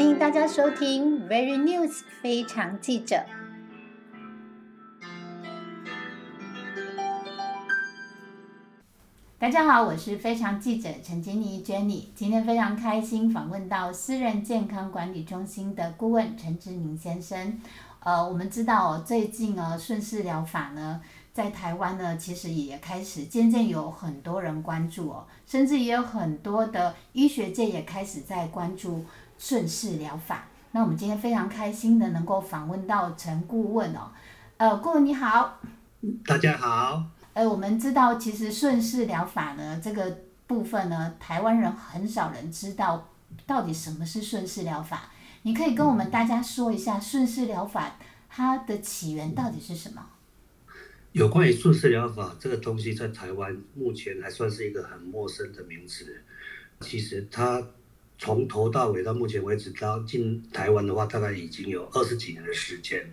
欢迎大家收听 Very News 非常记者。大家好，我是非常记者陈金妮 Jenny。今天非常开心访问到私人健康管理中心的顾问陈志明先生。呃，我们知道最近呢顺势疗法呢，在台湾呢其实也开始渐渐有很多人关注哦，甚至也有很多的医学界也开始在关注顺势疗法。那我们今天非常开心的能够访问到陈顾问哦。呃，顾问你好。大家好。呃，我们知道其实顺势疗法呢，这个部分呢，台湾人很少人知道到底什么是顺势疗法。你可以跟我们大家说一下顺势疗法它的起源到底是什么？有关于顺势疗法这个东西，在台湾目前还算是一个很陌生的名词。其实它从头到尾到目前为止，到进台湾的话，大概已经有二十几年的时间。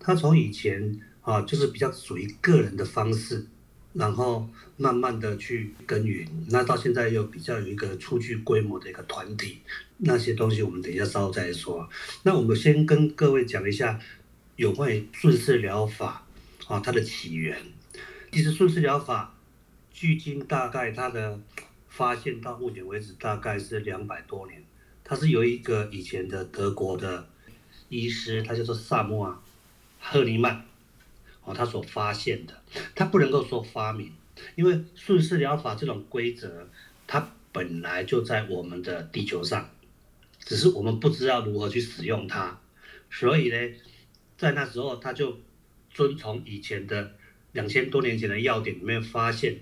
它从以前。啊，就是比较属于个人的方式，然后慢慢的去耕耘。那到现在又比较有一个初具规模的一个团体，那些东西我们等一下稍后再说。那我们先跟各位讲一下有关于顺势疗法啊，它的起源。其实顺势疗法距今大概它的发现到目前为止大概是两百多年。它是由一个以前的德国的医师，他叫做萨默啊·赫尼曼。哦，他所发现的，他不能够说发明，因为顺势疗法这种规则，它本来就在我们的地球上，只是我们不知道如何去使用它，所以呢，在那时候他就遵从以前的两千多年前的要点里面发现，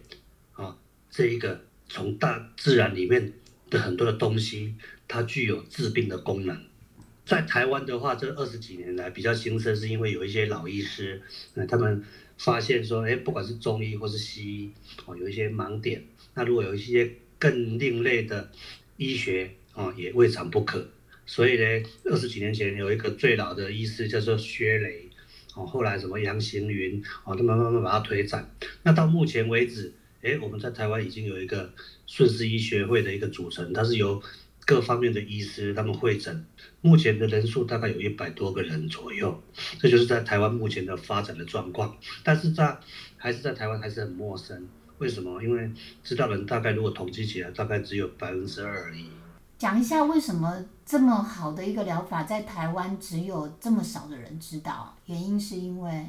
啊，这一个从大自然里面的很多的东西，它具有治病的功能。在台湾的话，这二十几年来比较兴盛，是因为有一些老医师，呃，他们发现说，哎，不管是中医或是西医，哦，有一些盲点。那如果有一些更另类的医学，哦，也未尝不可。所以呢，二十几年前有一个最老的医师叫做薛雷，哦，后来什么杨行云，哦，他们慢慢把它推展。那到目前为止，哎，我们在台湾已经有一个顺势医学会的一个组成，它是由各方面的医师他们会诊。目前的人数大概有一百多个人左右，这就是在台湾目前的发展的状况。但是在还是在台湾还是很陌生，为什么？因为知道的人大概如果统计起来，大概只有百分之二而已。讲一下为什么这么好的一个疗法在台湾只有这么少的人知道？原因是因为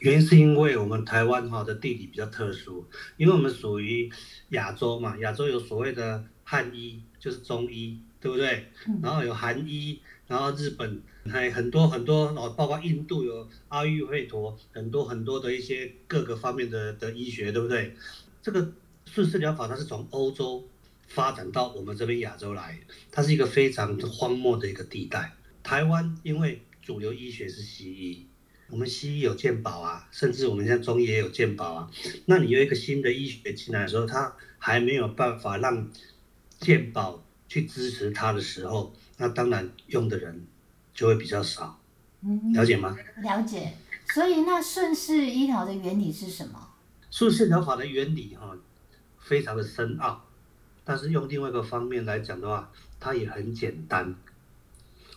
原因是因为我们台湾哈的地理比较特殊，因为我们属于亚洲嘛，亚洲有所谓的汉医，就是中医。对不对？然后有韩医，然后日本还很多很多，哦，包括印度有阿育吠陀，很多很多的一些各个方面的的医学，对不对？这个顺势疗法它是从欧洲发展到我们这边亚洲来，它是一个非常荒漠的一个地带。台湾因为主流医学是西医，我们西医有健保啊，甚至我们现在中医也有健保啊。那你有一个新的医学进来的时候，它还没有办法让健保。去支持它的时候，那当然用的人就会比较少，了解吗？了解。所以那顺势医疗的原理是什么？顺势疗法的原理哈，非常的深奥，但是用另外一个方面来讲的话，它也很简单。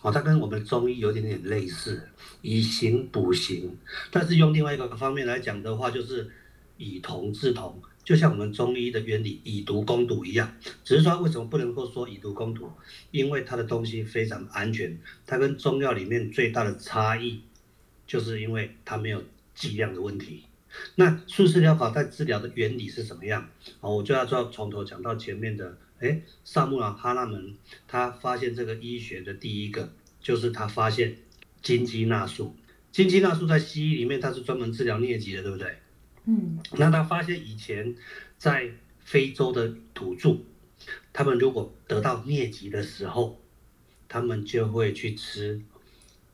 哦，它跟我们中医有点点类似，以形补形，但是用另外一个方面来讲的话，就是以同治同。就像我们中医的原理以毒攻毒一样，只是说为什么不能够说以毒攻毒？因为它的东西非常安全，它跟中药里面最大的差异，就是因为它没有剂量的问题。那顺势疗法在治疗的原理是什么样？哦，我就要要从头讲到前面的。哎，萨穆尔哈纳门他发现这个医学的第一个，就是他发现金鸡纳素。金鸡纳素在西医里面它是专门治疗疟疾的，对不对？嗯，那他发现以前在非洲的土著，他们如果得到疟疾的时候，他们就会去吃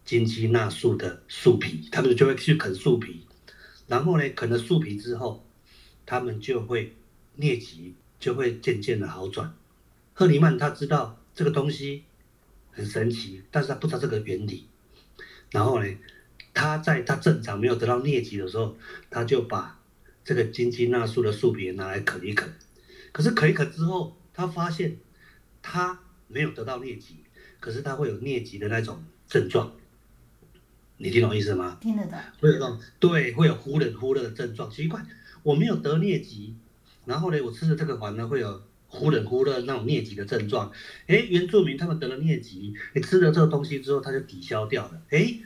金鸡纳素的树皮，他们就会去啃树皮，然后呢，啃了树皮之后，他们就会疟疾就会渐渐的好转。赫尼曼他知道这个东西很神奇，但是他不知道这个原理，然后呢？他在他正常没有得到疟疾的时候，他就把这个金鸡纳树的树皮拿来啃一啃，可是啃一啃之后，他发现他没有得到疟疾，可是他会有疟疾的那种症状，你听懂意思吗？听得懂。会有那种对，会有忽冷忽热的症状。奇怪，我没有得疟疾，然后呢，我吃了这个环呢会有忽冷忽热那种疟疾的症状。哎，原住民他们得了疟疾，你吃了这个东西之后，它就抵消掉了。哎，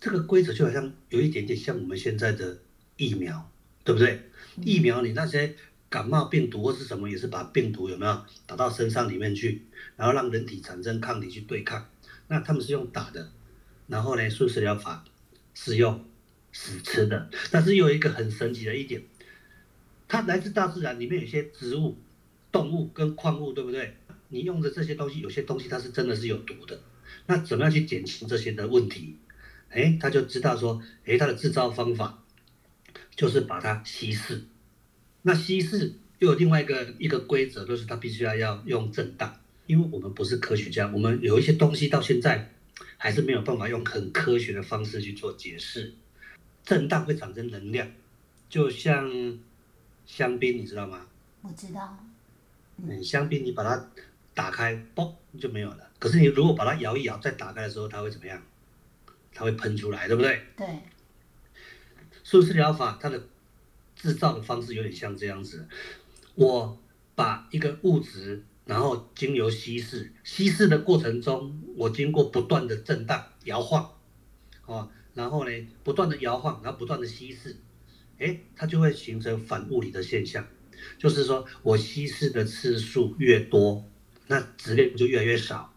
这个规则就好像有一点点像我们现在的疫苗，对不对？疫苗你那些感冒病毒或是什么，也是把病毒有没有打到身上里面去，然后让人体产生抗体去对抗。那他们是用打的。然后呢，素食疗法是用死吃的，但是有一个很神奇的一点，它来自大自然，里面有些植物、动物跟矿物，对不对？你用的这些东西，有些东西它是真的是有毒的。那怎么样去减轻这些的问题？哎，他就知道说，哎，它的制造方法就是把它稀释。那稀释又有另外一个一个规则，就是它必须要要用震荡，因为我们不是科学家，我们有一些东西到现在。还是没有办法用很科学的方式去做解释。震荡会产生能量，就像香槟，你知道吗？我知道。嗯，香槟你把它打开，嘣就没有了。可是你如果把它摇一摇，再打开的时候，它会怎么样？它会喷出来，对不对？对。素食疗法它的制造的方式有点像这样子，我把一个物质。然后经由稀释，稀释的过程中，我经过不断的震荡摇晃，哦，然后呢，不断的摇晃，然后不断的稀释，哎，它就会形成反物理的现象，就是说我稀释的次数越多，那质量就越来越少，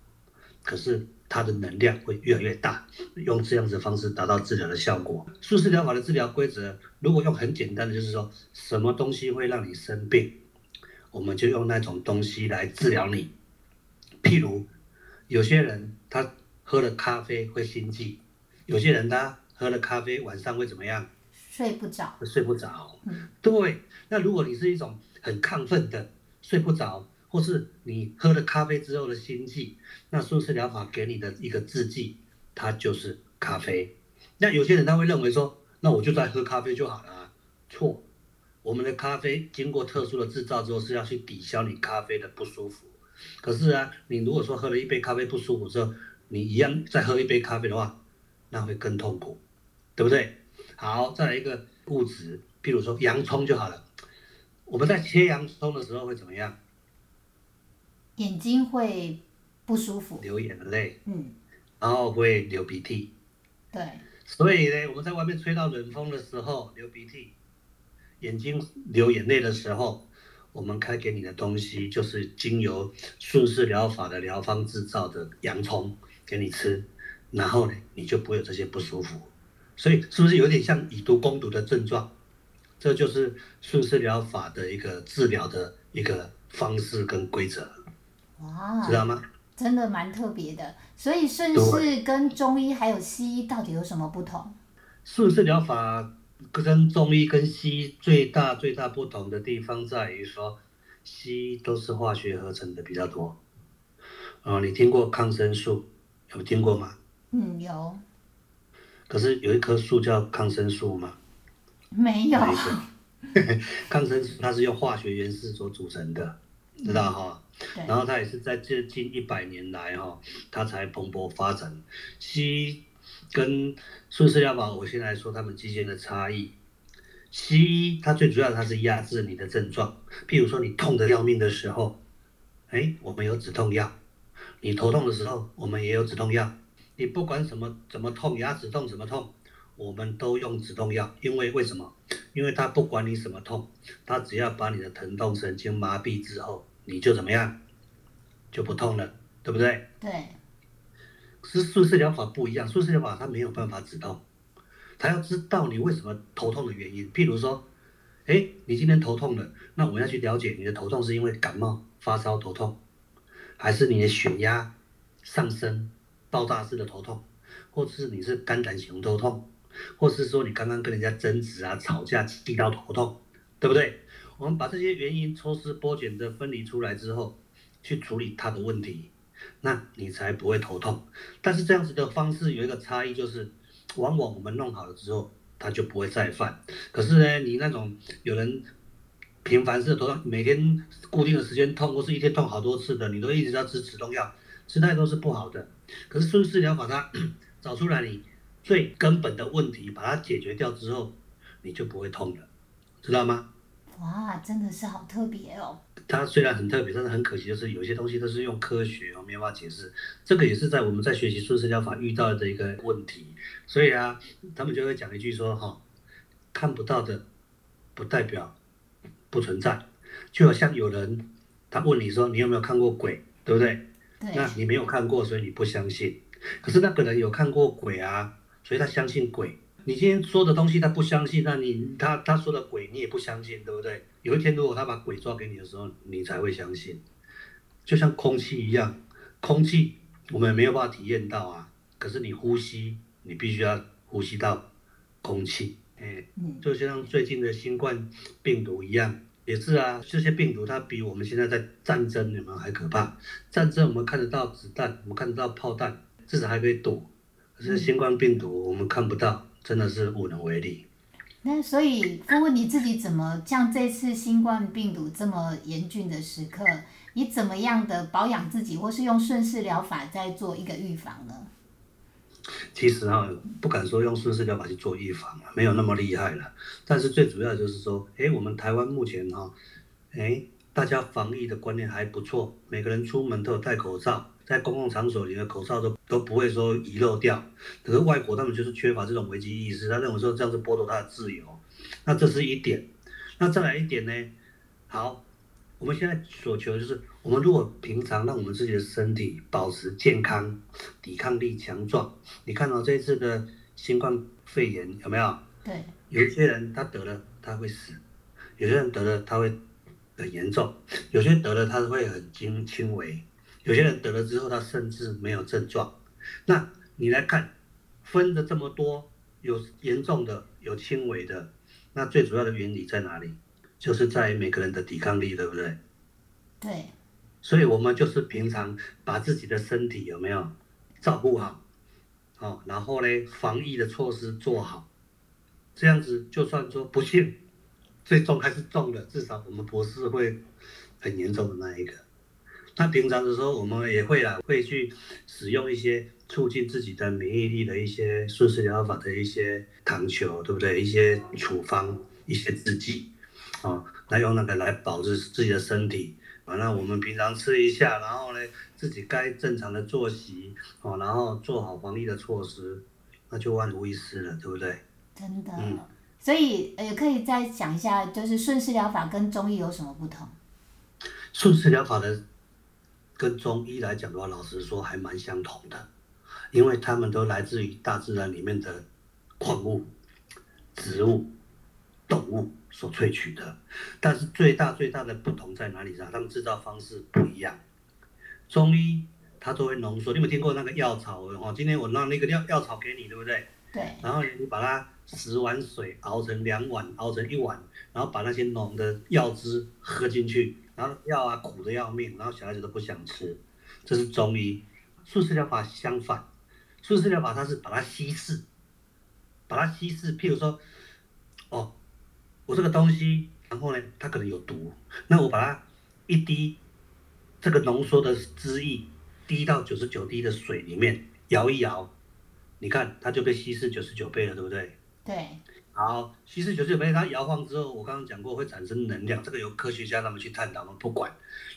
可是它的能量会越来越大，用这样子的方式达到治疗的效果。素食疗法的治疗规则，如果用很简单的，就是说什么东西会让你生病？我们就用那种东西来治疗你，譬如有些人他喝了咖啡会心悸，有些人他喝了咖啡晚上会怎么样？睡不着。睡不着。嗯。对，那如果你是一种很亢奋的睡不着，或是你喝了咖啡之后的心悸，那舒适疗法给你的一个制剂，它就是咖啡。那有些人他会认为说，那我就在喝咖啡就好了，错。我们的咖啡经过特殊的制造之后，是要去抵消你咖啡的不舒服。可是啊，你如果说喝了一杯咖啡不舒服之后，你一样再喝一杯咖啡的话，那会更痛苦，对不对？好，再来一个物质，比如说洋葱就好了。我们在切洋葱的时候会怎么样？眼睛会不舒服，流眼泪，嗯，然后会流鼻涕。对。所以呢，我们在外面吹到冷风的时候流鼻涕。眼睛流眼泪的时候，我们开给你的东西就是经由顺势疗法的疗方制造的洋葱给你吃，然后呢，你就不会有这些不舒服。所以是不是有点像以毒攻毒的症状？这就是顺势疗法的一个治疗的一个方式跟规则。哇，知道吗？真的蛮特别的。所以顺势跟中医还有西医到底有什么不同？顺势疗法。跟中医跟西医最大最大不同的地方在于说，西医都是化学合成的比较多。哦，你听过抗生素？有听过吗？嗯，有。可是有一棵树叫抗生素吗？没有。抗 生素它是用化学元素所组成的，知道哈？然后它也是在这近一百年来哈，它才蓬勃发展。西医。跟顺势疗法，我先来说他们之间的差异。西医它最主要它是压制你的症状，譬如说你痛得要命的时候，哎，我们有止痛药；你头痛的时候，我们也有止痛药。你不管什么怎么痛，牙齿痛什么痛，我们都用止痛药。因为为什么？因为它不管你什么痛，它只要把你的疼痛神经麻痹之后，你就怎么样，就不痛了，对不对？对。是素食疗法不一样，素食疗法它没有办法止痛，它要知道你为什么头痛的原因。譬如说，哎，你今天头痛了，那我们要去了解你的头痛是因为感冒发烧头痛，还是你的血压上升爆炸式的头痛，或是你是肝胆型头痛，或是说你刚刚跟人家争执啊、吵架气到头痛，对不对？我们把这些原因抽丝剥茧的分离出来之后，去处理它的问题。那你才不会头痛，但是这样子的方式有一个差异，就是往往我们弄好了之后，它就不会再犯。可是呢，你那种有人频繁式头痛，每天固定的时间痛，或是一天痛好多次的，你都一直要吃止痛药，吃太多是不好的。可是顺势疗法它 找出来你最根本的问题，把它解决掉之后，你就不会痛了，知道吗？哇，真的是好特别哦。它虽然很特别，但是很可惜，就是有些东西都是用科学哦没办法解释。这个也是在我们在学习顺势疗法遇到的一个问题。所以啊，他们就会讲一句说哈，看不到的不代表不存在。就好像有人他问你说你有没有看过鬼，对不对？对。那你没有看过，所以你不相信。可是那个人有看过鬼啊，所以他相信鬼。你今天说的东西他不相信，那你他他说的鬼你也不相信，对不对？有一天如果他把鬼抓给你的时候，你才会相信。就像空气一样，空气我们没有办法体验到啊，可是你呼吸，你必须要呼吸到空气。哎，就像最近的新冠病毒一样，也是啊，这些病毒它比我们现在在战争里面还可怕。战争我们看得到子弹，我们看得到炮弹，至少还可以躲。可是新冠病毒我们看不到。真的是无能为力。那所以，问问你自己怎么像这次新冠病毒这么严峻的时刻，你怎么样的保养自己，或是用顺势疗法在做一个预防呢？其实啊，不敢说用顺势疗法去做预防没有那么厉害了。但是最主要就是说，哎，我们台湾目前哈，哎，大家防疫的观念还不错，每个人出门都有戴口罩。在公共场所里的口罩都都不会说遗漏掉，可是外国他们就是缺乏这种危机意识，他认为说这样子剥夺他的自由，那这是一点。那再来一点呢？好，我们现在所求就是，我们如果平常让我们自己的身体保持健康，抵抗力强壮。你看到这次的新冠肺炎有没有？对。有一些人他得了他会死，有些人得了他会很严重，有些得了他会很轻轻微。有些人得了之后，他甚至没有症状。那你来看，分的这么多，有严重的，有轻微的，那最主要的原理在哪里？就是在每个人的抵抗力，对不对？对。所以我们就是平常把自己的身体有没有照顾好，哦，然后呢，防疫的措施做好，这样子就算说不幸最终还是中了，至少我们不是会很严重的那一个。那平常的时候，我们也会啊，会去使用一些促进自己的免疫力的一些顺势疗法的一些糖球，对不对？一些处方、一些制剂，啊，那用那个来保持自己的身体。完了，我们平常吃一下，然后呢，自己该正常的作息，哦，然后做好防疫的措施，那就万无一失了，对不对？真的。嗯。所以也可以再讲一下，就是顺势疗法跟中医有什么不同？顺势疗法的。跟中医来讲的话，老实说还蛮相同的，因为他们都来自于大自然里面的矿物、植物、动物所萃取的。但是最大最大的不同在哪里上？他们制造方式不一样。中医它作为浓缩，你有没有听过那个药草？哦，今天我让那个药药草给你，对不对？对。然后你把它十碗水熬成两碗，熬成一碗，然后把那些浓的药汁喝进去。然后药啊苦的要命，然后小孩子都不想吃，这是中医。素食疗法相反，素食疗法它是把它稀释，把它稀释。譬如说，哦，我这个东西，然后呢，它可能有毒，那我把它一滴这个浓缩的汁液滴到九十九滴的水里面，摇一摇，你看它就被稀释九十九倍了，对不对？对。好，稀释九十九倍，它摇晃之后，我刚刚讲过会产生能量，这个由科学家他们去探讨，我们不管。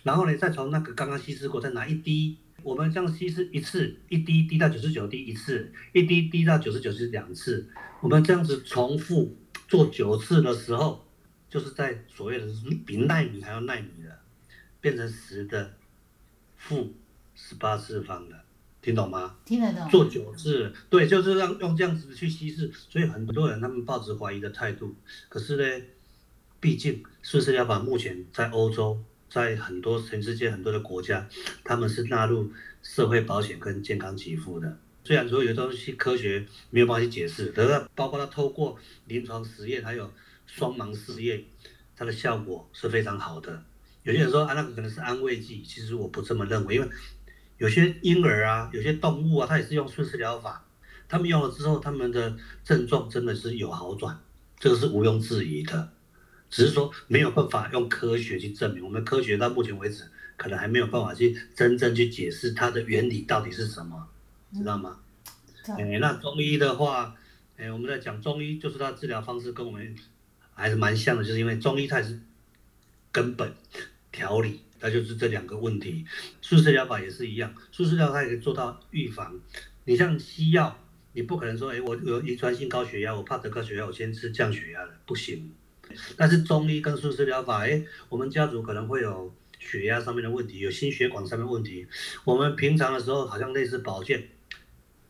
然后呢，再从那个刚刚稀释过，再拿一滴，我们这样稀释一次，一滴滴到九十九滴一次，一滴滴到九十九是两次，我们这样子重复做九次的时候，就是在所谓的比纳米还要纳米的，变成十的负十八次方的。听懂吗？听得懂。做九次，对，就是让用这样子去稀释，所以很多人他们抱持怀疑的态度。可是呢，毕竟顺势要把目前在欧洲，在很多全世界很多的国家，他们是纳入社会保险跟健康给付的。虽然说有东西科学没有办法去解释，可是包括它透过临床实验还有双盲试验，它的效果是非常好的。有些人说啊，那个可能是安慰剂，其实我不这么认为，因为。有些婴儿啊，有些动物啊，它也是用顺势疗法，他们用了之后，他们的症状真的是有好转，这个是毋庸置疑的。只是说没有办法用科学去证明，我们科学到目前为止可能还没有办法去真正去解释它的原理到底是什么，知道吗？哎，那中医的话，哎，我们在讲中医，就是它治疗方式跟我们还是蛮像的，就是因为中医它是根本调理，它就是这两个问题。素食疗法也是一样，素食疗法也可以做到预防。你像西药，你不可能说，哎，我有遗传性高血压，我怕得高血压，我先吃降血压的，不行。但是中医跟素食疗法，哎，我们家族可能会有血压上面的问题，有心血管上面问题，我们平常的时候好像类似保健，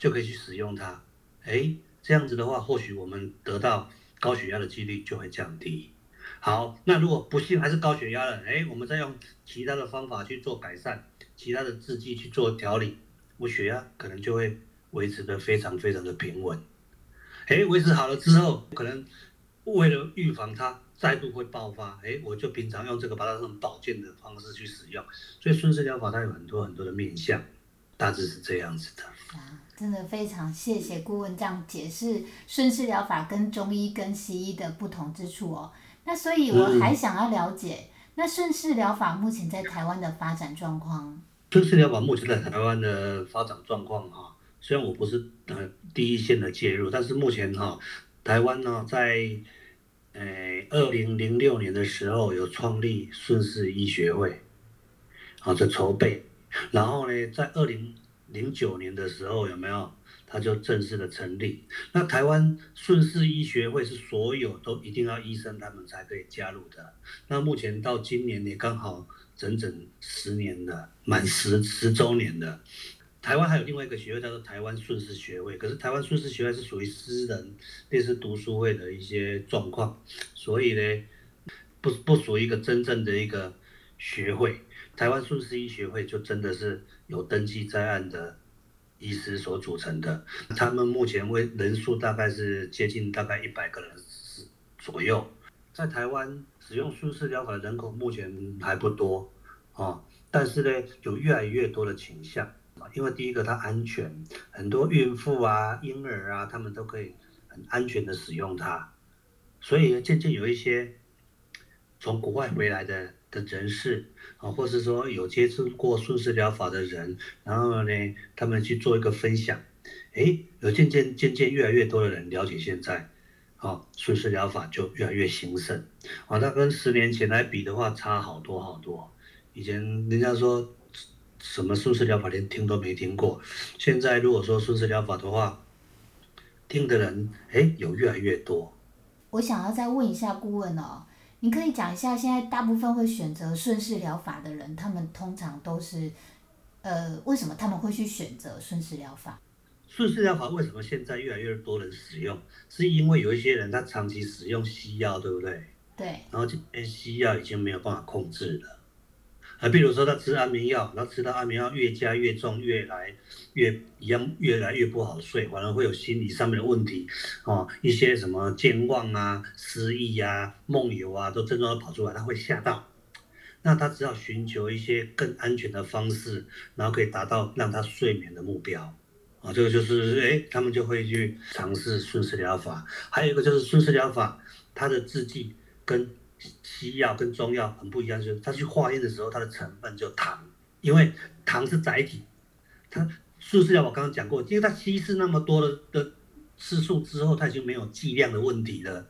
就可以去使用它，哎，这样子的话，或许我们得到高血压的几率就会降低。好，那如果不幸还是高血压了，哎，我们再用其他的方法去做改善，其他的制剂去做调理，我血压可能就会维持的非常非常的平稳。哎，维持好了之后，可能。为了预防它再度会爆发，哎，我就平常用这个把它用保健的方式去使用，所以顺势疗法它有很多很多的面向，大致是这样子的。啊，真的非常谢谢顾问这样解释顺势疗法跟中医跟西医的不同之处哦。那所以我还想要了解，那顺势疗法目前在台湾的发展状况？顺势疗法目前在台湾的发展状况哈，虽然我不是呃第一线的介入，但是目前哈。台湾呢，在诶二零零六年的时候有创立顺势医学会，啊，在筹备，然后呢，在二零零九年的时候有没有，它就正式的成立。那台湾顺势医学会是所有都一定要医生他们才可以加入的。那目前到今年也刚好整整十年了，满十十周年的。台湾还有另外一个学会叫做台湾顺势学会，可是台湾顺势学会是属于私人类似读书会的一些状况，所以呢，不不属于一个真正的一个学会。台湾顺势医学会就真的是有登记在案的医师所组成的，他们目前为人数大概是接近大概一百个人左右，在台湾使用顺势疗法的人口目前还不多啊，但是呢，有越来越多的倾向。因为第一个它安全，很多孕妇啊、婴儿啊，他们都可以很安全的使用它，所以渐渐有一些从国外回来的的人士啊，或是说有接触过顺势疗法的人，然后呢，他们去做一个分享，哎，有渐渐渐渐越来越多的人了解现在，啊，顺势疗法就越来越兴盛，啊，那跟十年前来比的话，差好多好多，以前人家说。什么顺势疗法连听都没听过，现在如果说顺势疗法的话，听的人哎有越来越多。我想要再问一下顾问哦，你可以讲一下现在大部分会选择顺势疗法的人，他们通常都是呃为什么他们会去选择顺势疗法？顺势疗法为什么现在越来越多人使用？是因为有一些人他长期使用西药，对不对？对。然后这边西药已经没有办法控制了。啊，比如说他吃安眠药，然后吃到安眠药越加越重，越来越一样，越来越不好睡，反而会有心理上面的问题，哦，一些什么健忘啊、失忆啊、梦游啊，都症状都跑出来，他会吓到。那他只好寻求一些更安全的方式，然后可以达到让他睡眠的目标。啊，这个就是哎，他们就会去尝试顺势疗法。还有一个就是顺势疗法，它的制剂跟西药跟中药很不一样，就是它去化验的时候，它的成分就糖，因为糖是载体。它顺势疗法我刚刚讲过，因为它稀释那么多的的次数之后，它已经没有剂量的问题了。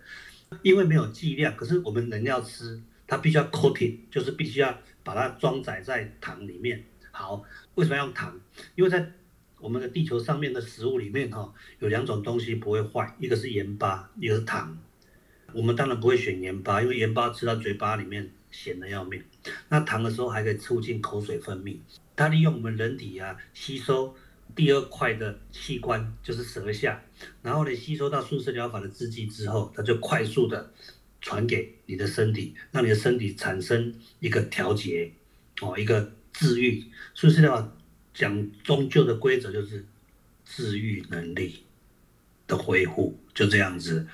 因为没有剂量，可是我们人要吃，它必须要 coating，就是必须要把它装载在糖里面。好，为什么要用糖？因为在我们的地球上面的食物里面哈，有两种东西不会坏，一个是盐巴，一个是糖。我们当然不会选盐巴，因为盐巴吃到嘴巴里面咸的要命。那糖的时候还可以促进口水分泌，它利用我们人体啊吸收第二块的器官就是舌下，然后呢吸收到顺势疗法的制剂之后，它就快速的传给你的身体，让你的身体产生一个调节哦，一个治愈。顺势疗法讲终究的规则就是治愈能力的恢复，就这样子。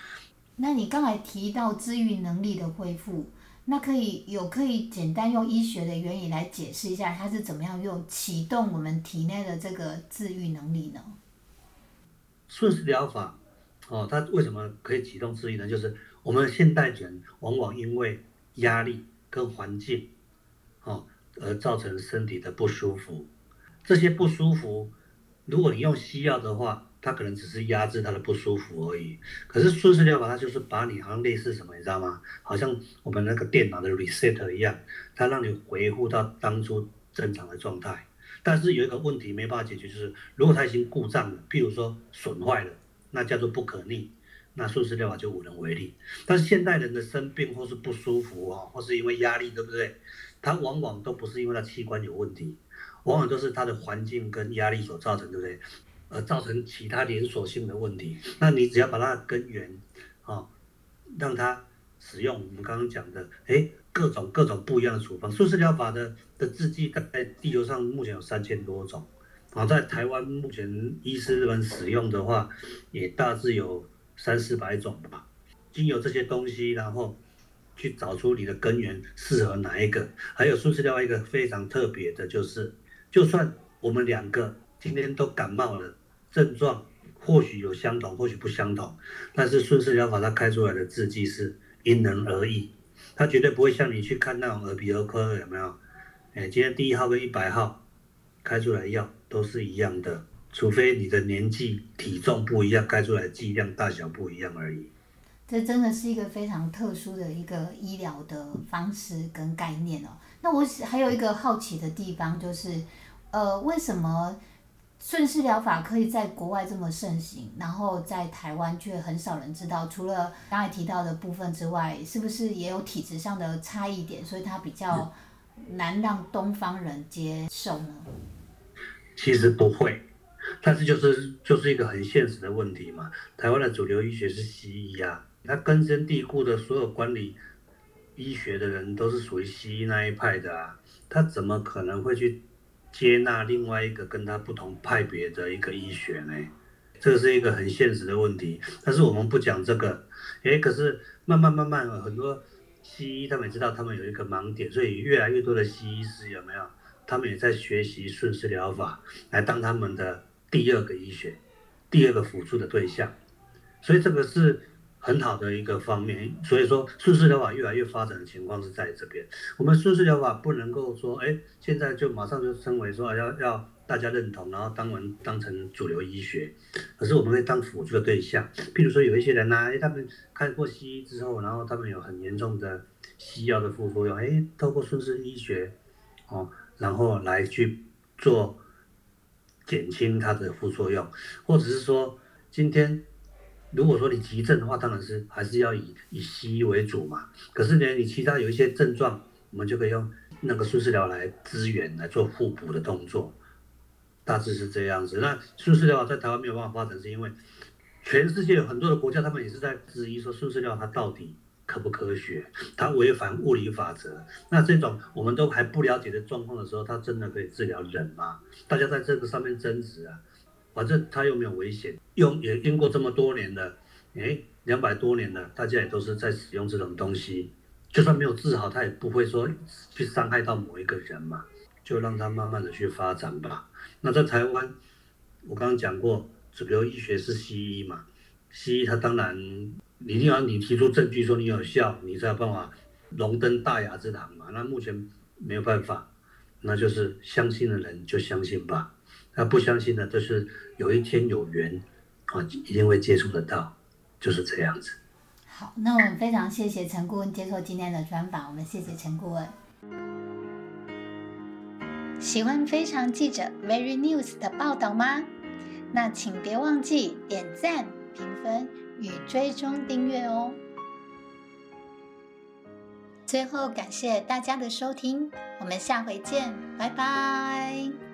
那你刚才提到治愈能力的恢复，那可以有可以简单用医学的原理来解释一下，它是怎么样用启动我们体内的这个治愈能力呢？顺势疗法，哦，它为什么可以启动治愈呢？就是我们现代人往往因为压力跟环境，哦，而造成身体的不舒服。这些不舒服，如果你用西药的话，它可能只是压制它的不舒服而已。可是顺势疗法，它就是把你好像类似什么，你知道吗？好像我们那个电脑的 reset 一样，它让你回复到当初正常的状态。但是有一个问题没办法解决，就是如果它已经故障了，譬如说损坏了，那叫做不可逆，那顺势疗法就无能为力。但是现代人的生病或是不舒服啊，或是因为压力，对不对？它往往都不是因为它器官有问题，往往都是它的环境跟压力所造成，对不对？而造成其他连锁性的问题。那你只要把它的根源，啊，让它使用我们刚刚讲的，哎，各种各种不一样的处方。顺势疗法的的制剂大概地球上目前有三千多种，啊，在台湾目前医师们使用的话，也大致有三四百种吧。经由这些东西，然后去找出你的根源适合哪一个。还有顺势疗法一个非常特别的就是，就算我们两个今天都感冒了。症状或许有相同，或许不相同，但是顺势疗法它开出来的制剂是因人而异，它绝对不会像你去看那种耳鼻喉科有没有？哎，今天第一号跟一百号开出来药都是一样的，除非你的年纪、体重不一样，开出来剂量大小不一样而已。这真的是一个非常特殊的一个医疗的方式跟概念哦。那我还有一个好奇的地方就是，呃，为什么？顺势疗法可以在国外这么盛行，然后在台湾却很少人知道。除了刚才提到的部分之外，是不是也有体质上的差异点，所以它比较难让东方人接受呢？其实不会，但是就是就是一个很现实的问题嘛。台湾的主流医学是西医啊，它根深蒂固的所有管理医学的人都是属于西医那一派的啊，他怎么可能会去？接纳另外一个跟他不同派别的一个医学呢，这个是一个很现实的问题。但是我们不讲这个，诶，可是慢慢慢慢，很多西医他们知道他们有一个盲点，所以越来越多的西医师有没有？他们也在学习顺势疗法来当他们的第二个医学，第二个辅助的对象。所以这个是。很好的一个方面，所以说顺势疗法越来越发展的情况是在这边。我们顺势疗法不能够说，哎，现在就马上就称为说要要大家认同，然后当完当成主流医学，可是我们会当辅助的对象。譬如说有一些人呢，哎，他们看过西医之后，然后他们有很严重的西药的副作用，哎，透过顺势医学，哦，然后来去做减轻它的副作用，或者是说今天。如果说你急症的话，当然是还是要以以西医为主嘛。可是呢，你其他有一些症状，我们就可以用那个顺势疗来支援来做互补的动作，大致是这样子。那顺势疗在台湾没有办法发展，是因为全世界有很多的国家，他们也是在质疑说顺势疗它到底可不科学，它违反物理法则。那这种我们都还不了解的状况的时候，它真的可以治疗人吗？大家在这个上面争执啊。反正它又没有危险，用也用过这么多年了，哎，两百多年了，大家也都是在使用这种东西，就算没有治好，它也不会说去伤害到某一个人嘛，就让它慢慢的去发展吧。那在台湾，我刚刚讲过，主流医学是西医嘛，西医它当然，你一定要你提出证据说你有效，你才有办法荣登大雅之堂嘛。那目前没有办法，那就是相信的人就相信吧。那不相信的，就是有一天有缘，啊，一定会接触得到，就是这样子。好，那我们非常谢谢陈顾问接受今天的专访，我们谢谢陈顾问。喜欢非常记者 Very News 的报道吗？那请别忘记点赞、评分与追踪订阅哦。最后感谢大家的收听，我们下回见，拜拜。